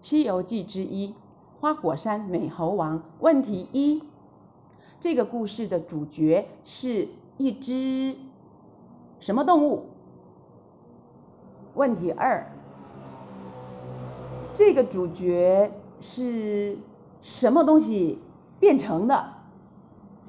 西游记之一花果山美猴王。问题一这个故事的主角是一只什么动物？问题二这个主角是什么东西变成的？